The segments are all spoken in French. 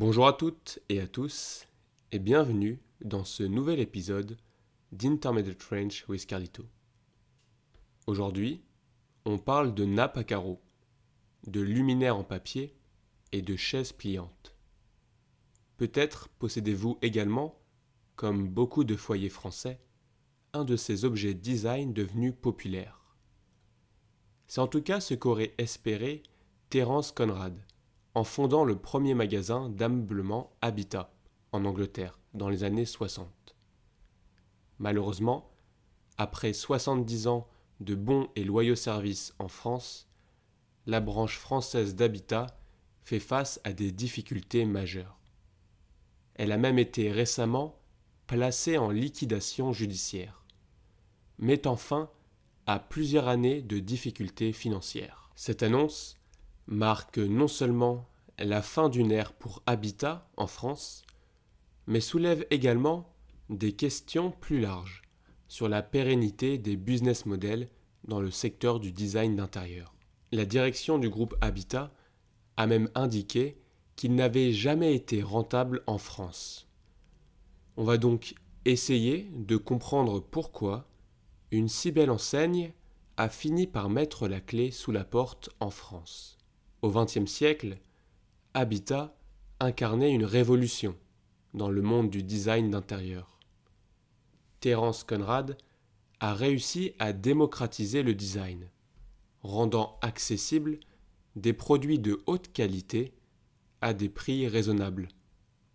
Bonjour à toutes et à tous et bienvenue dans ce nouvel épisode d'Intermediate French with Carlito. Aujourd'hui, on parle de nappe à carreaux, de luminaires en papier et de chaises pliantes. Peut-être possédez-vous également, comme beaucoup de foyers français, un de ces objets design devenus populaires. C'est en tout cas ce qu'aurait espéré Terence Conrad en fondant le premier magasin d'ameublement Habitat en Angleterre dans les années 60. Malheureusement, après 70 ans de bons et loyaux services en France, la branche française d'Habitat fait face à des difficultés majeures. Elle a même été récemment placée en liquidation judiciaire, mettant fin à plusieurs années de difficultés financières. Cette annonce marque non seulement la fin d'une ère pour Habitat en France, mais soulève également des questions plus larges sur la pérennité des business models dans le secteur du design d'intérieur. La direction du groupe Habitat a même indiqué qu'il n'avait jamais été rentable en France. On va donc essayer de comprendre pourquoi une si belle enseigne a fini par mettre la clé sous la porte en France. Au XXe siècle, Habitat incarnait une révolution dans le monde du design d'intérieur. Terence Conrad a réussi à démocratiser le design, rendant accessibles des produits de haute qualité à des prix raisonnables,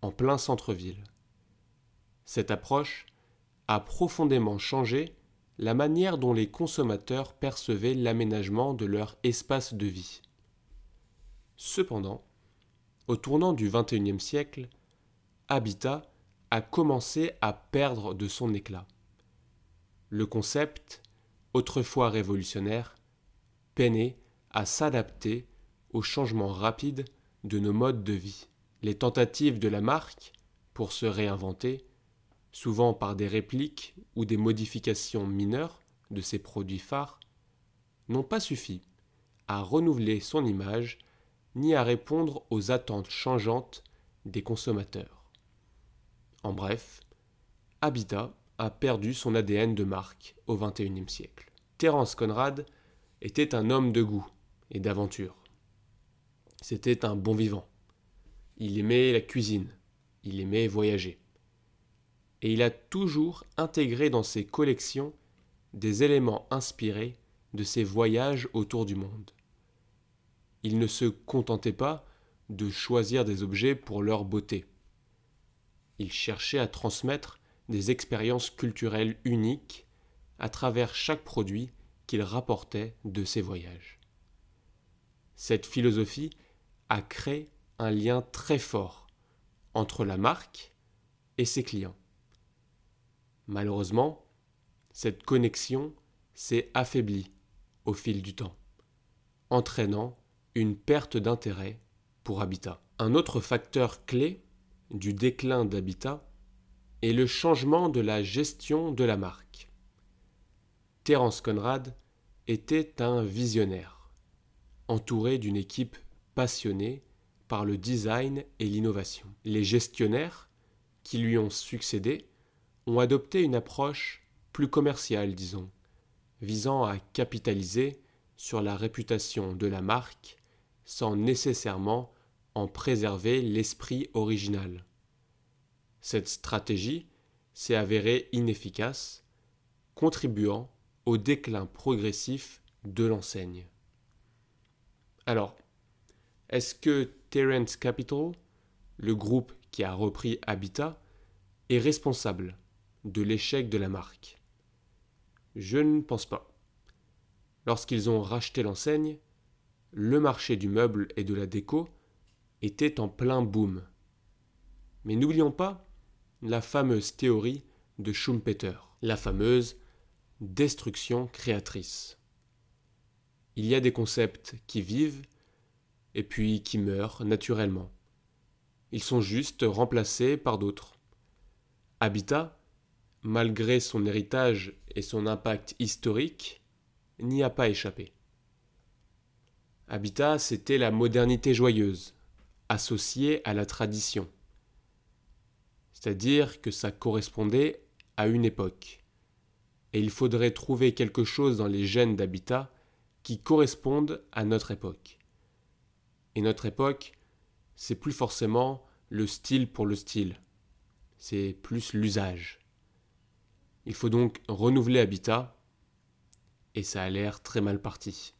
en plein centre-ville. Cette approche a profondément changé la manière dont les consommateurs percevaient l'aménagement de leur espace de vie. Cependant, au tournant du XXIe siècle, Habitat a commencé à perdre de son éclat. Le concept, autrefois révolutionnaire, peinait à s'adapter aux changements rapides de nos modes de vie. Les tentatives de la marque pour se réinventer, souvent par des répliques ou des modifications mineures de ses produits phares, n'ont pas suffi à renouveler son image ni à répondre aux attentes changeantes des consommateurs. En bref, Habitat a perdu son ADN de marque au XXIe siècle. Terence Conrad était un homme de goût et d'aventure. C'était un bon vivant. Il aimait la cuisine, il aimait voyager. Et il a toujours intégré dans ses collections des éléments inspirés de ses voyages autour du monde il ne se contentait pas de choisir des objets pour leur beauté. Il cherchait à transmettre des expériences culturelles uniques à travers chaque produit qu'il rapportait de ses voyages. Cette philosophie a créé un lien très fort entre la marque et ses clients. Malheureusement, cette connexion s'est affaiblie au fil du temps, entraînant une perte d'intérêt pour Habitat. Un autre facteur clé du déclin d'Habitat est le changement de la gestion de la marque. Terence Conrad était un visionnaire, entouré d'une équipe passionnée par le design et l'innovation. Les gestionnaires qui lui ont succédé ont adopté une approche plus commerciale, disons, visant à capitaliser sur la réputation de la marque sans nécessairement en préserver l'esprit original. Cette stratégie s'est avérée inefficace, contribuant au déclin progressif de l'enseigne. Alors, est-ce que Terence Capital, le groupe qui a repris Habitat, est responsable de l'échec de la marque? Je ne pense pas. Lorsqu'ils ont racheté l'enseigne, le marché du meuble et de la déco était en plein boom. Mais n'oublions pas la fameuse théorie de Schumpeter, la fameuse destruction créatrice. Il y a des concepts qui vivent et puis qui meurent naturellement. Ils sont juste remplacés par d'autres. Habitat, malgré son héritage et son impact historique, n'y a pas échappé. Habitat, c'était la modernité joyeuse, associé à la tradition. C'est-à-dire que ça correspondait à une époque. Et il faudrait trouver quelque chose dans les gènes d'habitat qui correspondent à notre époque. Et notre époque, c'est plus forcément le style pour le style, c'est plus l'usage. Il faut donc renouveler Habitat, et ça a l'air très mal parti.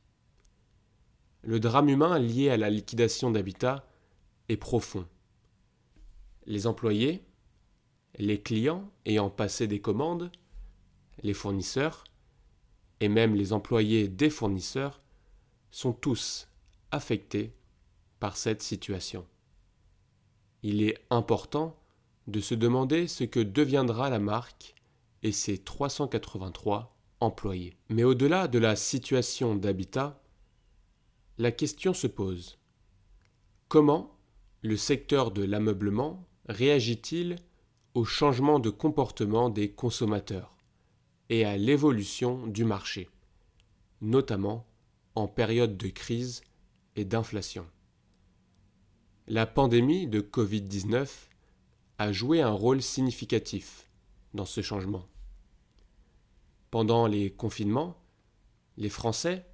Le drame humain lié à la liquidation d'Habitat est profond. Les employés, les clients ayant passé des commandes, les fournisseurs, et même les employés des fournisseurs, sont tous affectés par cette situation. Il est important de se demander ce que deviendra la marque et ses 383 employés. Mais au-delà de la situation d'habitat, la question se pose. Comment le secteur de l'ameublement réagit-il au changement de comportement des consommateurs et à l'évolution du marché, notamment en période de crise et d'inflation? La pandémie de Covid-19 a joué un rôle significatif dans ce changement. Pendant les confinements, les Français,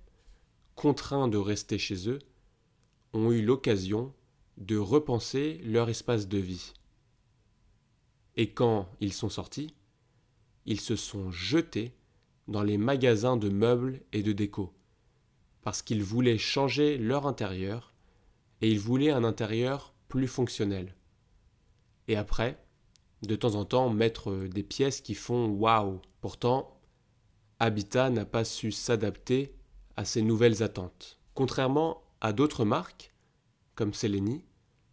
contraints de rester chez eux, ont eu l'occasion de repenser leur espace de vie. Et quand ils sont sortis, ils se sont jetés dans les magasins de meubles et de déco, parce qu'ils voulaient changer leur intérieur, et ils voulaient un intérieur plus fonctionnel. Et après, de temps en temps, mettre des pièces qui font waouh. Pourtant, Habitat n'a pas su s'adapter à ces nouvelles attentes. Contrairement à d'autres marques, comme Seleni,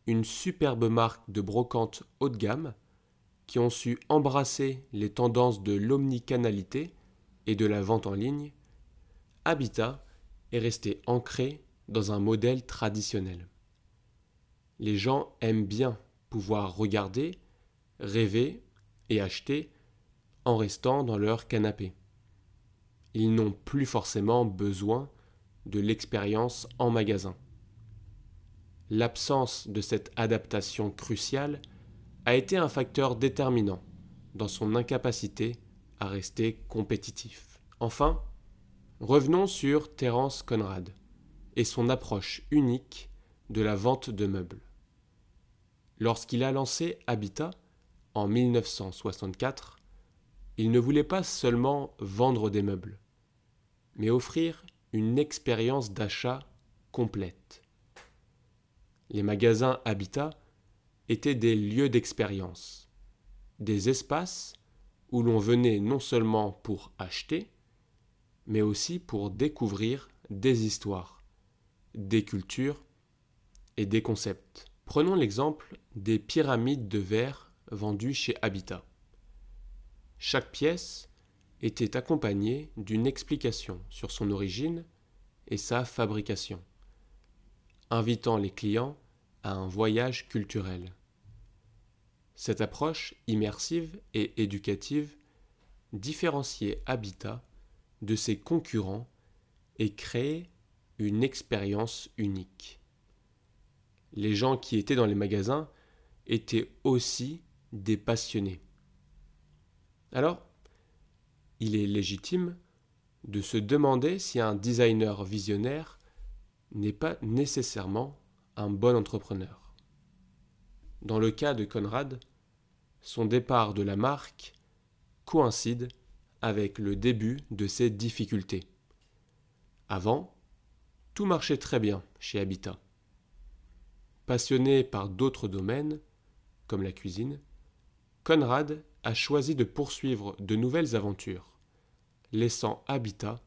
une superbe marque de brocante haut de gamme, qui ont su embrasser les tendances de l'omnicanalité et de la vente en ligne, Habitat est resté ancré dans un modèle traditionnel. Les gens aiment bien pouvoir regarder, rêver et acheter en restant dans leur canapé ils n'ont plus forcément besoin de l'expérience en magasin. L'absence de cette adaptation cruciale a été un facteur déterminant dans son incapacité à rester compétitif. Enfin, revenons sur Terence Conrad et son approche unique de la vente de meubles. Lorsqu'il a lancé Habitat en 1964, il ne voulait pas seulement vendre des meubles, mais offrir une expérience d'achat complète. Les magasins Habitat étaient des lieux d'expérience, des espaces où l'on venait non seulement pour acheter, mais aussi pour découvrir des histoires, des cultures et des concepts. Prenons l'exemple des pyramides de verre vendues chez Habitat. Chaque pièce était accompagnée d'une explication sur son origine et sa fabrication, invitant les clients à un voyage culturel. Cette approche immersive et éducative différenciait Habitat de ses concurrents et créait une expérience unique. Les gens qui étaient dans les magasins étaient aussi des passionnés. Alors, il est légitime de se demander si un designer visionnaire n'est pas nécessairement un bon entrepreneur. Dans le cas de Conrad, son départ de la marque coïncide avec le début de ses difficultés. Avant, tout marchait très bien chez Habitat. Passionné par d'autres domaines, comme la cuisine, Conrad a choisi de poursuivre de nouvelles aventures, laissant Habitat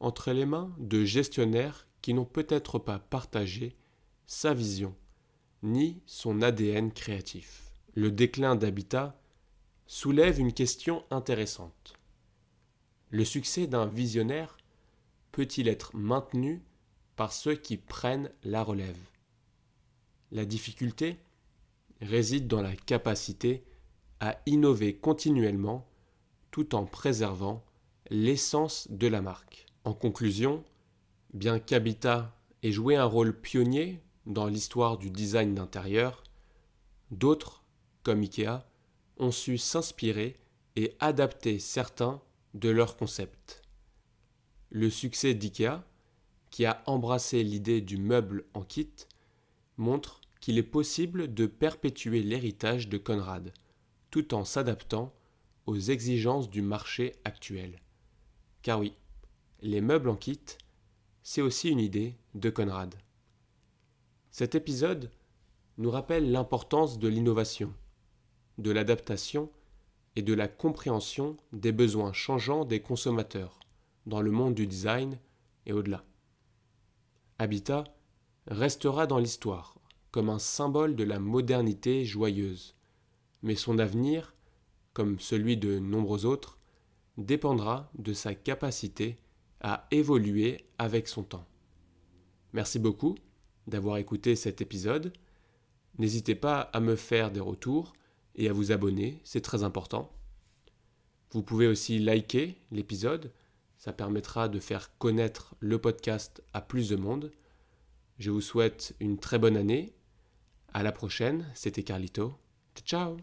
entre les mains de gestionnaires qui n'ont peut-être pas partagé sa vision ni son ADN créatif. Le déclin d'Habitat soulève une question intéressante. Le succès d'un visionnaire peut-il être maintenu par ceux qui prennent la relève? La difficulté réside dans la capacité innover continuellement tout en préservant l'essence de la marque. En conclusion, bien qu'Habitat ait joué un rôle pionnier dans l'histoire du design d'intérieur, d'autres, comme Ikea, ont su s'inspirer et adapter certains de leurs concepts. Le succès d'IKEA, qui a embrassé l'idée du meuble en kit, montre qu'il est possible de perpétuer l'héritage de Conrad, tout en s'adaptant aux exigences du marché actuel. Car oui, les meubles en kit, c'est aussi une idée de Conrad. Cet épisode nous rappelle l'importance de l'innovation, de l'adaptation et de la compréhension des besoins changeants des consommateurs dans le monde du design et au-delà. Habitat restera dans l'histoire comme un symbole de la modernité joyeuse, mais son avenir, comme celui de nombreux autres, dépendra de sa capacité à évoluer avec son temps. Merci beaucoup d'avoir écouté cet épisode. N'hésitez pas à me faire des retours et à vous abonner, c'est très important. Vous pouvez aussi liker l'épisode, ça permettra de faire connaître le podcast à plus de monde. Je vous souhaite une très bonne année. À la prochaine, c'était Carlito. Ciao